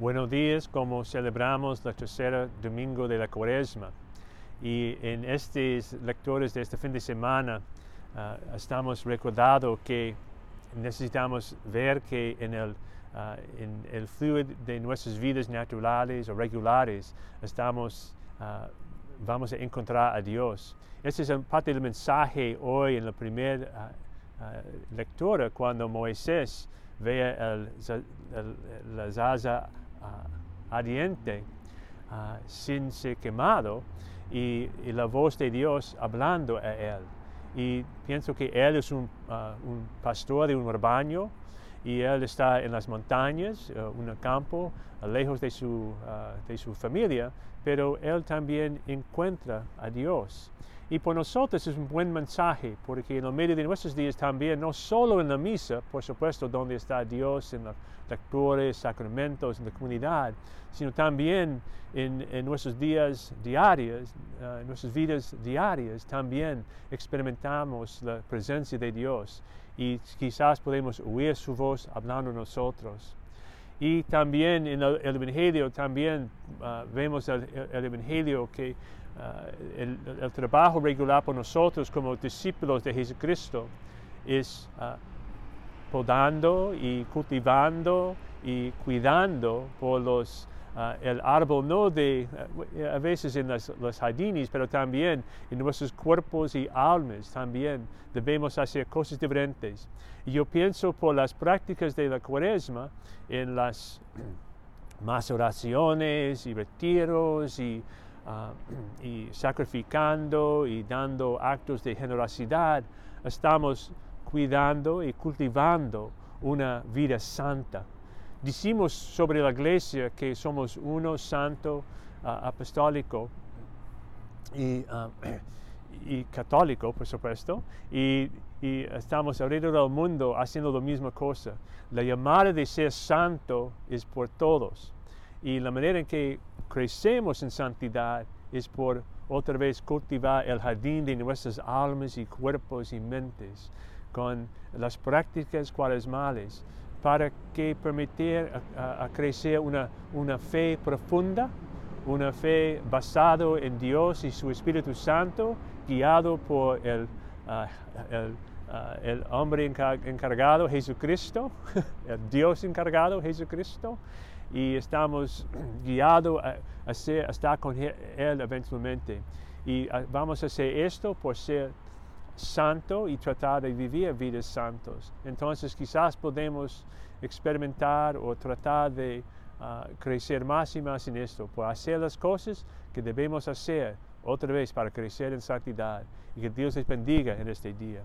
Buenos días, como celebramos la tercera domingo de la cuaresma. Y en estas lecturas de este fin de semana uh, estamos recordando que necesitamos ver que en el, uh, en el fluido de nuestras vidas naturales o regulares estamos, uh, vamos a encontrar a Dios. Este es parte del mensaje hoy en la primera lectura cuando Moisés ve el, la zaza uh, sin ser quemado y, la voz de Dios hablando a él. Y pienso que él es un, un pastor de un rebaño y él está en las montañas, uh, un campo, lejos de su, de su familia, pero él también encuentra a Dios. Y por nosotros es un buen mensaje, porque en el medio de nuestros días también, no solo en la misa, por supuesto, donde está Dios, en los lectores, sacramentos, en la comunidad, sino también en, nuestros días diarios, uh, en nuestras vidas diarias, también experimentamos la presencia de Dios y quizás podemos oír su voz hablando a nosotros. Y también en el, el Evangelio, también uh, vemos el, el, Evangelio que uh, el, trabajo regular por nosotros como discípulos de Jesucristo es uh, podando y cultivando y cuidando por los Uh, el árbol no de, uh, a veces en las, jardines, pero también en nuestros cuerpos y almas, también debemos hacer cosas diferentes. Y yo pienso por las prácticas de la cuaresma, en las más oraciones y retiros y, uh, y sacrificando y dando actos de generosidad, estamos cuidando y cultivando una vida santa. Decimos sobre la iglesia que somos uno santo uh, apostólico y, uh, y, católico, por supuesto, y, y, estamos alrededor del mundo haciendo la misma cosa. La llamada de ser santo es por todos y la manera en que crecemos en santidad es por otra vez cultivar el jardín de nuestras almas y cuerpos y mentes con las prácticas cuaresmales para que permitir a, crecer una, una, fe profunda, una fe basada en Dios y su Espíritu Santo, guiado por el, el, uh, el hombre encargado, Jesucristo, el Dios encargado, Jesucristo, y estamos guiados a, a, ser, a estar con Él eventualmente. Y uh, vamos a hacer esto por ser santo y tratar de vivir vidas santos. Entonces quizás podemos experimentar o tratar de uh, crecer más y más en esto, por hacer las cosas que debemos hacer otra vez para crecer en santidad y que Dios les bendiga en este día.